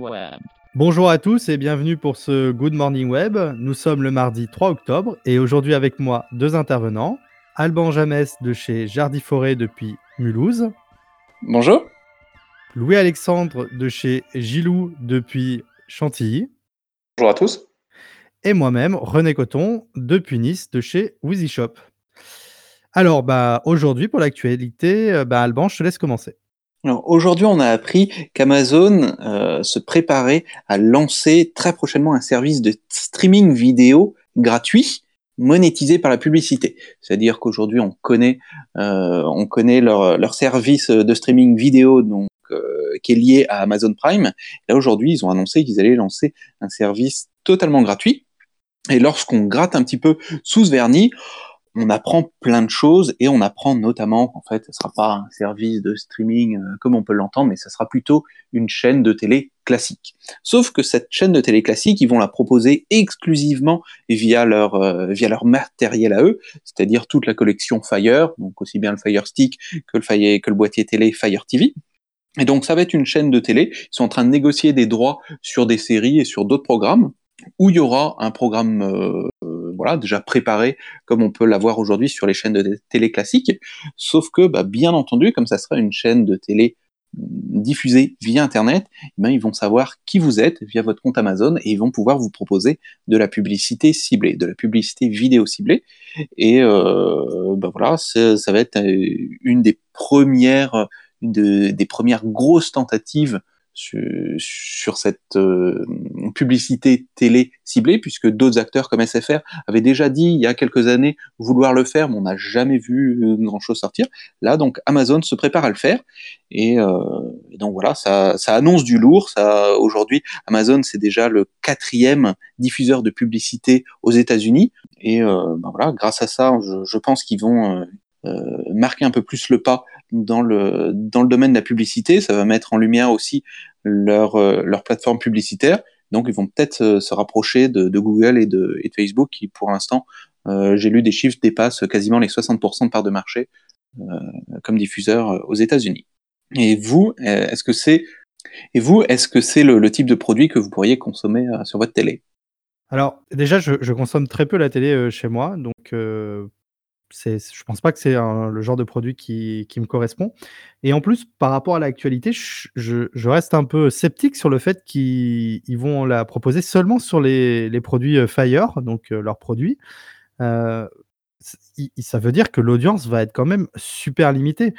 Web. Bonjour à tous et bienvenue pour ce Good Morning Web. Nous sommes le mardi 3 octobre et aujourd'hui avec moi deux intervenants. Alban Jamès de chez Jardiforêt depuis Mulhouse. Bonjour. Louis-Alexandre de chez Gilou depuis Chantilly. Bonjour à tous. Et moi-même, René Coton, depuis Nice, de chez Wheezy Shop. Alors, bah, aujourd'hui, pour l'actualité, euh, bah, Alban, je te laisse commencer. Aujourd'hui, on a appris qu'Amazon euh, se préparait à lancer très prochainement un service de streaming vidéo gratuit monétisé par la publicité. C'est-à-dire qu'aujourd'hui, on connaît, euh, on connaît leur, leur service de streaming vidéo donc, euh, qui est lié à Amazon Prime. Là, aujourd'hui, ils ont annoncé qu'ils allaient lancer un service totalement gratuit. Et lorsqu'on gratte un petit peu sous ce vernis, on apprend plein de choses et on apprend notamment qu'en fait, ce sera pas un service de streaming euh, comme on peut l'entendre, mais ce sera plutôt une chaîne de télé classique. Sauf que cette chaîne de télé classique, ils vont la proposer exclusivement via leur euh, via leur matériel à eux, c'est-à-dire toute la collection Fire, donc aussi bien le Fire Stick que le Fire, que le boîtier télé Fire TV. Et donc ça va être une chaîne de télé. Ils sont en train de négocier des droits sur des séries et sur d'autres programmes où il y aura un programme euh, voilà déjà préparé comme on peut l'avoir aujourd'hui sur les chaînes de télé classiques. Sauf que, bah, bien entendu, comme ça sera une chaîne de télé mm, diffusée via Internet, eh ben, ils vont savoir qui vous êtes via votre compte Amazon et ils vont pouvoir vous proposer de la publicité ciblée, de la publicité vidéo ciblée. Et euh, bah, voilà, ça va être euh, une des premières, une des premières grosses tentatives sur, cette euh, publicité télé ciblée, puisque d'autres acteurs comme SFR avaient déjà dit il y a quelques années vouloir le faire, mais on n'a jamais vu euh, grand-chose sortir. Là, donc Amazon se prépare à le faire, et, euh, donc voilà, ça, ça, annonce du lourd. Ça, aujourd'hui, Amazon c'est déjà le quatrième diffuseur de publicité aux États-Unis, et ben voilà, grâce à ça, je, je pense qu'ils vont marquer un peu plus le pas dans le, dans le domaine de la publicité. Ça va mettre en lumière aussi leur, euh, leur plateforme publicitaire. Donc, ils vont peut-être euh, se rapprocher de, Google et de, Facebook, qui pour l'instant, euh, j'ai lu des chiffres, dépassent quasiment les 60% de parts de marché euh, comme diffuseur aux États-Unis. Et vous, est-ce que c'est et vous, est-ce que c'est le, type de produit que vous pourriez consommer sur votre télé? Alors, déjà, je, consomme très peu la télé chez moi, donc c'est, je pense pas que c'est le genre de produit qui, qui, me correspond. Et en plus, par rapport à l'actualité, je, reste un peu sceptique sur le fait qu'ils vont la proposer seulement sur les, les produits euh, Fire, donc euh, leurs produits. Euh, ça veut dire que l'audience va être quand même super limitée.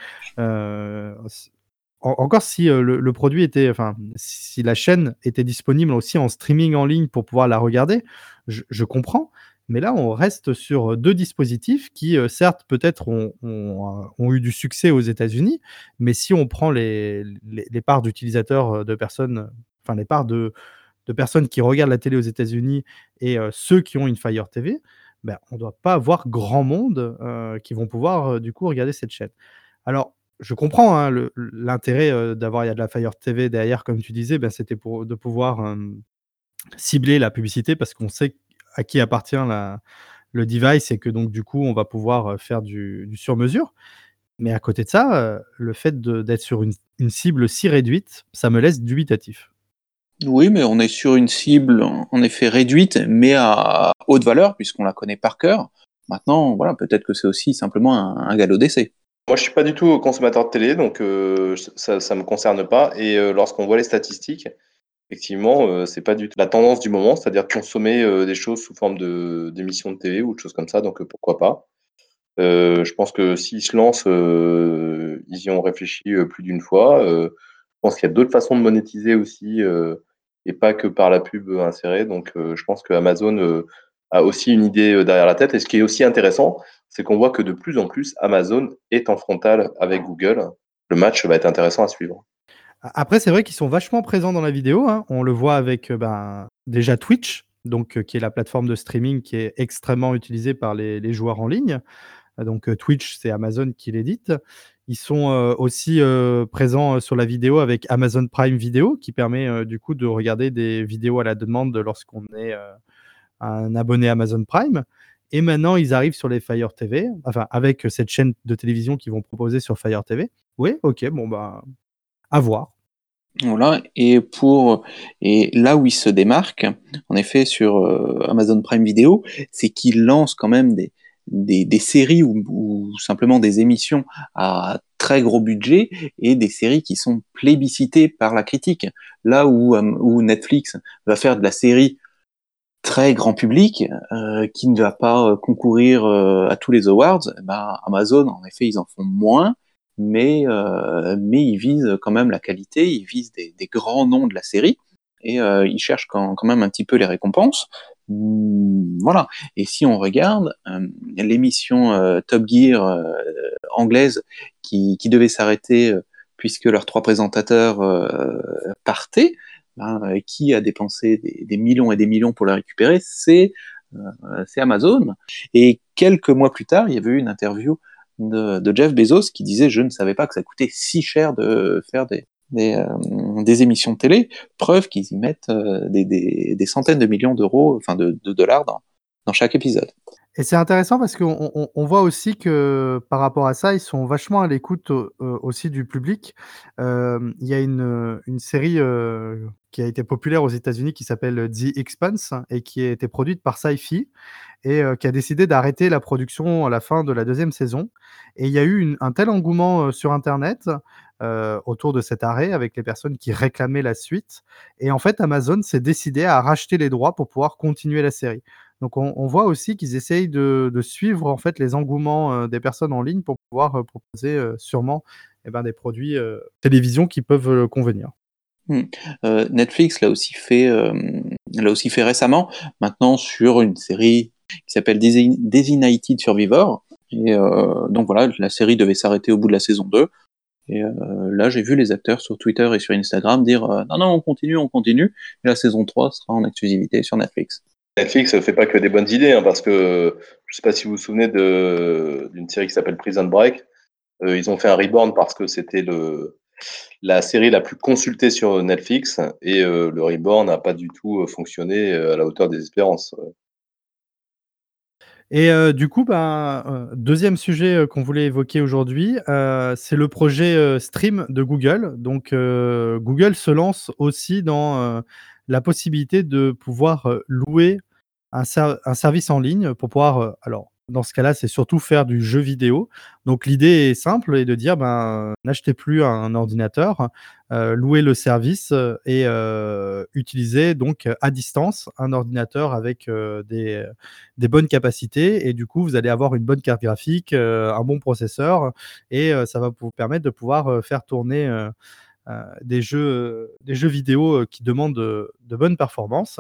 Encore si le, produit était, enfin, si la chaîne était disponible aussi en streaming en ligne pour pouvoir la regarder, je comprends. Mais là, on reste sur deux dispositifs qui, certes, peut-être ont, eu du succès aux États-Unis, mais si on prend les, parts d'utilisateurs de personnes, enfin les parts de, personnes qui regardent la télé aux États-Unis et ceux qui ont une Fire TV, ben, on ne doit pas avoir grand monde qui vont pouvoir du coup regarder cette chaîne. Alors, je comprends hein, l'intérêt d'avoir de la Fire TV derrière, comme tu disais, ben, c'était pour de pouvoir cibler la publicité parce qu'on sait à qui appartient la, le device et que donc du coup on va pouvoir faire du, du sur-mesure. Mais à côté de ça, le fait d'être sur une, une, cible si réduite, ça me laisse dubitatif. Oui, mais on est sur une cible en effet réduite, mais à haute valeur, puisqu'on la connaît par cœur. Maintenant, voilà, peut-être que c'est aussi simplement un, un galop d'essai. Moi, je suis pas du tout consommateur de télé, donc euh, ça ne me concerne pas. Et euh, lorsqu'on voit les statistiques, effectivement, euh, c'est pas du tout la tendance du moment, c'est-à-dire consommer euh, des choses sous forme de d'émissions de télé ou de choses comme ça, donc euh, pourquoi pas. Euh, je pense que s'ils se lancent, ils y ont réfléchi plus d'une fois. je pense qu'il y a d'autres façons de monétiser aussi, et pas que par la pub insérée. Donc, je pense que Amazon a aussi une idée derrière la tête. Et ce qui est aussi intéressant, c'est qu'on voit que de plus en plus, Amazon est en frontal avec Google. Le match va être intéressant à suivre. Après, c'est vrai qu'ils sont vachement présents dans la vidéo. Hein. On le voit avec euh, ben, déjà Twitch, donc, euh, qui est la plateforme de streaming qui est extrêmement utilisée par les, joueurs en ligne. Euh, donc Twitch, c'est Amazon qui l'édite. Ils sont aussi présents sur la vidéo avec Amazon Prime Video, qui permet du coup de regarder des vidéos à la demande lorsqu'on est un abonné Amazon Prime. Et maintenant, ils arrivent sur les Fire TV, enfin avec cette chaîne de télévision qu'ils vont proposer sur Fire TV. Oui, ok, bon bah Voilà, et pour et là où il se démarque, en effet, sur euh, Amazon Prime Video, c'est qu'il lance quand même des, des, séries ou, simplement des émissions à très gros budget et des séries qui sont plébiscitées par la critique. Là où, euh, où Netflix va faire de la série très grand public euh, qui ne va pas concourir à tous les awards, bah, Amazon, en effet, ils en font moins mais, euh, mais ils visent quand même la qualité, ils visent des, grands noms de la série, et euh, ils cherchent quand, même un petit peu les récompenses. Mmh, voilà. Et si on regarde euh, l'émission euh, Top Gear euh, anglaise qui, devait s'arrêter puisque leurs trois présentateurs partaient, ben, qui a dépensé des, des, millions et des millions pour la récupérer, c'est Amazon. Et quelques mois plus tard, il y avait eu une interview de, Jeff Bezos qui disait je ne savais pas que ça coûtait si cher de faire des, des, euh, émissions de télé, preuve qu'ils y mettent euh, des, des, centaines de millions d'euros, enfin de, dollars dans, dans chaque épisode. Et c'est intéressant parce qu'on on, voit aussi que par rapport à ça, ils sont vachement à l'écoute euh, aussi du public. Il y a une, une série qui a été populaire aux États-Unis qui s'appelle The Expanse et qui a été produite par Sci-Fi et euh, qui a décidé d'arrêter la production à la fin de la deuxième saison. Et il y a eu un tel engouement euh, sur Internet euh, autour de cet arrêt avec les personnes qui réclamaient la suite. Et en fait, Amazon s'est décidé à racheter les droits pour pouvoir continuer la série. Donc on, voit aussi qu'ils essayent de, suivre en fait les engouements euh, des personnes en ligne pour pouvoir euh, proposer euh, sûrement eh ben, des produits télévision qui peuvent convenir. Mmh. Netflix l'a aussi fait, l'a aussi fait récemment, maintenant sur une série qui s'appelle Designated Survivor. Et donc voilà, la série devait s'arrêter au bout de la saison 2. Et euh, là, j'ai vu les acteurs sur Twitter et sur Instagram dire euh, non, non, on continue, on continue. Et la saison 3 sera en exclusivité sur Netflix. Netflix ne fait pas que des bonnes idées, hein, parce que je ne sais pas si vous vous souvenez d'une série qui s'appelle Prison Break. Euh, ils ont fait un reborn parce que c'était la série la plus consultée sur Netflix et euh, le reborn n'a pas du tout fonctionné à la hauteur des espérances. Et euh, du coup, ben, euh, deuxième sujet euh, qu'on voulait évoquer aujourd'hui, euh, c'est le projet euh, Stream de Google. Donc, euh, Google se lance aussi dans la possibilité de pouvoir louer un, un, service en ligne pour pouvoir, alors, dans ce cas-là, c'est surtout faire du jeu vidéo. Donc l'idée est simple et de dire ben n'achetez plus un ordinateur, euh, louez le service et euh, utilisez donc à distance un ordinateur avec euh, des, bonnes capacités et du coup vous allez avoir une bonne carte graphique, euh, un bon processeur et euh, ça va vous permettre de pouvoir euh, faire tourner des jeux des jeux vidéo qui demandent de, de bonnes performances.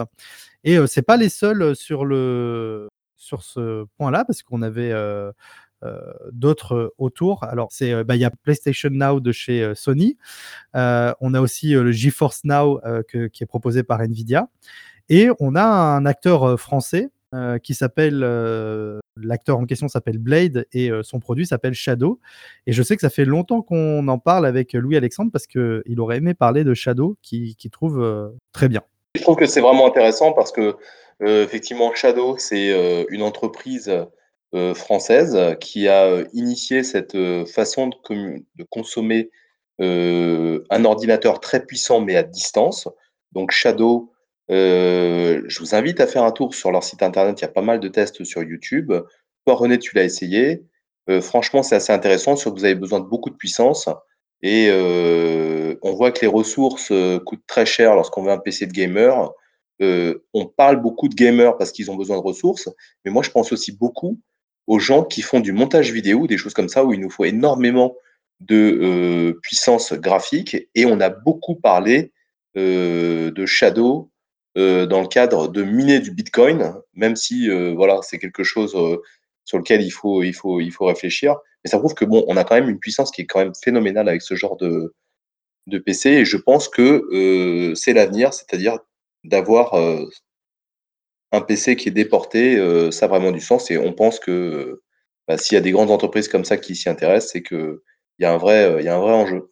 Et c'est pas les seuls sur le sur ce point-là parce qu'on avait euh, euh, d'autres autour. Alors, c'est bah, il y a PlayStation Now de chez Sony. Euh, on a aussi le GeForce Now que, qui est proposé par Nvidia. Et on a un acteur français qui s'appelle l'acteur en question s'appelle Blade et son produit s'appelle Shadow. Et je sais que ça fait longtemps qu'on en parle avec Louis Alexandre parce qu'il aurait aimé parler de Shadow, qui, qui trouve très bien. Je trouve que c'est vraiment intéressant parce que euh, effectivement, Shadow, c'est euh, une entreprise euh, française qui a initié cette façon de, consommer un ordinateur très puissant mais à distance. Donc Shadow, je vous invite à faire un tour sur leur site internet. Il y a pas mal de tests sur YouTube. Toi, René, tu l'as essayé. franchement, c'est assez intéressant, sur que vous avez besoin de beaucoup de puissance. Et on voit que les ressources coûtent très cher lorsqu'on veut un PC de gamer. Euh, on parle beaucoup de gamers parce qu'ils ont besoin de ressources, mais moi je pense aussi beaucoup aux gens qui font du montage vidéo, des choses comme ça, où il nous faut énormément de euh, puissance graphique. Et on a beaucoup parlé euh, de Shadow dans le cadre de miner du Bitcoin, même si voilà, c'est quelque chose sur lequel il faut, il, faut, il faut réfléchir. Mais ça prouve que bon, on a quand même une puissance qui est quand même phénoménale avec ce genre de, de PC. Et je pense que c'est l'avenir, c'est-à-dire d'avoir un PC qui est déporté, ça a vraiment du sens. Et on pense que bah, s'il y a des grandes entreprises comme ça qui s'y intéressent, c'est qu'il y, y a un vrai enjeu.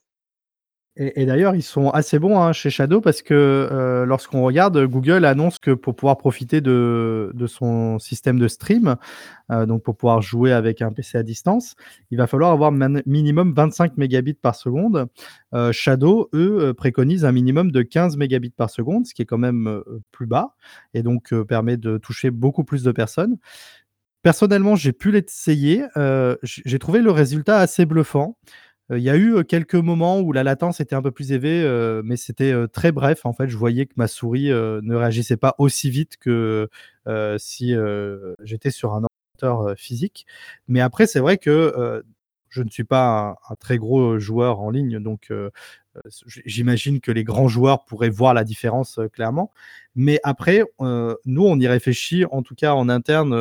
Et, d'ailleurs, ils sont assez bons hein, chez Shadow parce que euh, lorsqu'on regarde, Google annonce que pour pouvoir profiter de, son système de stream, euh, donc pour pouvoir jouer avec un PC à distance, il va falloir avoir minimum 25 mégabits par seconde. Euh, Shadow, eux, préconisent un minimum de 15 mégabits par seconde, ce qui est quand même plus bas et donc permet de toucher beaucoup plus de personnes. Personnellement, j'ai pu l'essayer. j'ai trouvé le résultat assez bluffant. Il y a eu quelques moments où la latence était un peu plus élevée, mais c'était très bref. En fait, je voyais que ma souris ne réagissait pas aussi vite que si j'étais sur un ordinateur physique. Mais après, c'est vrai que je ne suis pas un, très gros joueur en ligne, donc j'imagine que les grands joueurs pourraient voir la différence clairement. Mais après, nous, on y réfléchit, en tout cas en interne,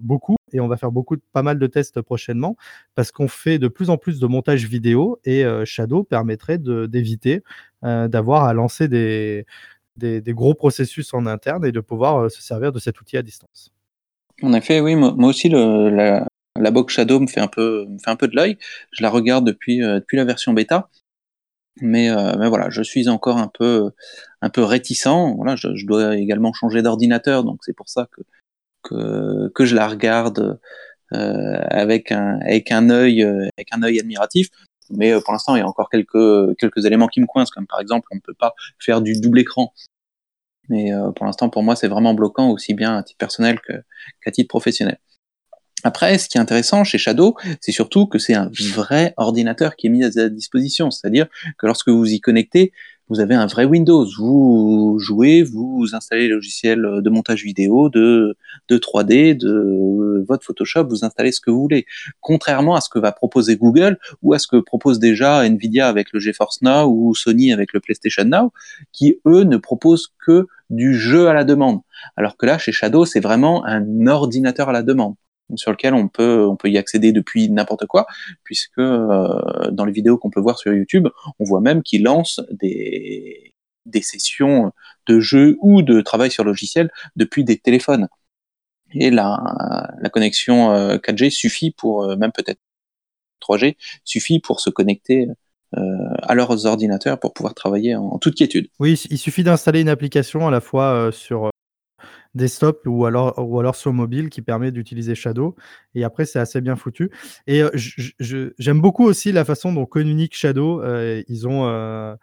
beaucoup et on va faire beaucoup, pas mal de tests prochainement parce qu'on fait de plus en plus de montage vidéo et Shadow permettrait d'éviter d'avoir à lancer des, gros processus en interne et de pouvoir se servir de cet outil à distance. En effet, oui, moi, aussi, le, la, box Shadow me fait un peu, de l'œil. Je la regarde depuis, depuis la version bêta. Mais, mais, voilà, je suis encore un peu, réticent. Je, dois également changer d'ordinateur, donc c'est pour ça que je la regarde euh, avec un avec œil euh, admiratif. Mais euh, pour l'instant, il y a encore quelques quelques éléments qui me coincent, comme par exemple, on ne peut pas faire du double écran. Mais pour l'instant, pour moi, c'est vraiment bloquant aussi bien à titre personnel qu'à titre professionnel. Après, ce qui est intéressant chez Shadow, c'est surtout que c'est un vrai ordinateur qui est mis à disposition. C'est-à-dire que lorsque vous y connectez, vous avez un vrai Windows. Vous jouez, vous installez le logiciel de montage vidéo, de 3D, de votre Photoshop, vous installez ce que vous voulez. Contrairement à ce que va proposer Google ou à ce que propose déjà Nvidia avec le GeForce Now ou Sony avec le PlayStation Now, qui eux ne proposent que du jeu à la demande. Alors que là, chez Shadow, c'est vraiment un ordinateur à la demande sur lequel on peut, on peut y accéder depuis n'importe quoi, puisque euh, dans les vidéos qu'on peut voir sur YouTube, on voit même qu'il lance des, des sessions de jeu ou de travail sur logiciel depuis des téléphones. Et la, la connexion 4G euh, suffit pour, euh, même peut-être 3G, suffit pour se connecter à leurs ordinateurs pour pouvoir travailler en, toute quiétude. Oui, il suffit d'installer une application à la fois sur desktop ou alors, ou alors sur mobile qui permet d'utiliser Shadow. Et après, c'est assez bien foutu. Et euh, j'aime beaucoup aussi la façon dont communique Shadow. Euh, ils, ont, euh,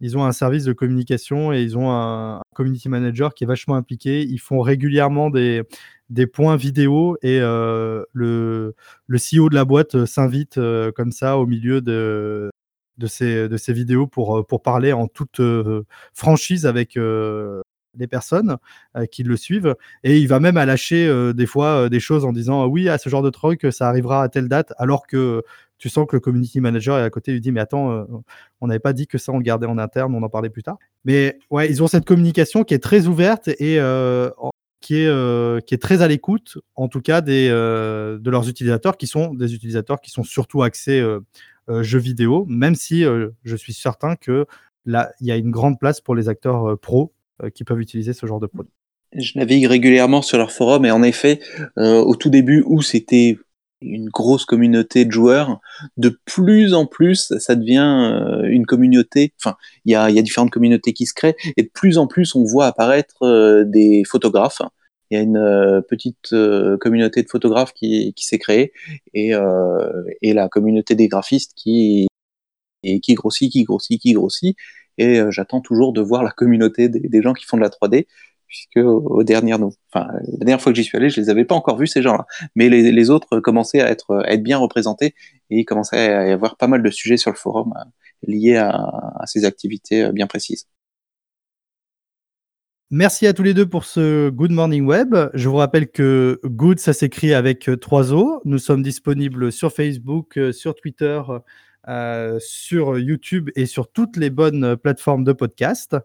ils ont un service de communication et ils ont un, community manager qui est vachement impliqué. Ils font régulièrement des, des points vidéo et le, le CEO de la boîte s'invite comme ça au milieu de, de ces, de ces vidéos pour, pour parler en toute franchise avec, des personnes euh, qui le suivent. Et il va même à lâcher euh, des fois euh, des choses en disant oui à ce genre de truc ça arrivera à telle date alors que tu sens que le community manager est à côté lui dit mais attends on n'avait pas dit que ça on gardait en interne on en parlait plus tard. Mais ouais ils ont cette communication qui est très ouverte et qui est, très à l'écoute, en tout cas des, de leurs utilisateurs, qui sont des utilisateurs qui sont surtout axés jeux vidéo, même si je suis certain que là, il y a une grande place pour les acteurs euh, qui peuvent utiliser ce genre de produit. Je navigue régulièrement sur leur forum et en effet, euh, au tout début où c'était une grosse communauté de joueurs, de plus en plus, ça devient euh, une communauté. Enfin, il y a, différentes communautés qui se créent et de plus en plus, on voit apparaître des photographes. Il y a une petite communauté de photographes qui, s'est créée et la communauté des graphistes qui, et qui grossit, qui grossit, qui grossit et euh, j'attends toujours de voir la communauté des, gens qui font de la 3D puisque aux dernières, enfin, la dernière fois que j'y suis allé, je les avais pas encore vus ces gens-là, mais les, autres commençaient à être, à bien représentés et il commençait à y avoir pas mal de sujets sur le forum euh, liés à, ces activités euh, bien précises. Merci à tous les deux pour ce Good Morning Web. Je vous rappelle que Good, ça s'écrit avec trois O. Nous sommes disponibles sur Facebook, sur Twitter, euh, sur YouTube et sur toutes les bonnes plateformes de podcast.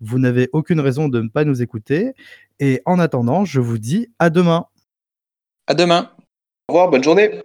Vous n'avez aucune raison de ne pas nous écouter. Et en attendant, je vous dis à demain. À demain. Au revoir, bonne journée.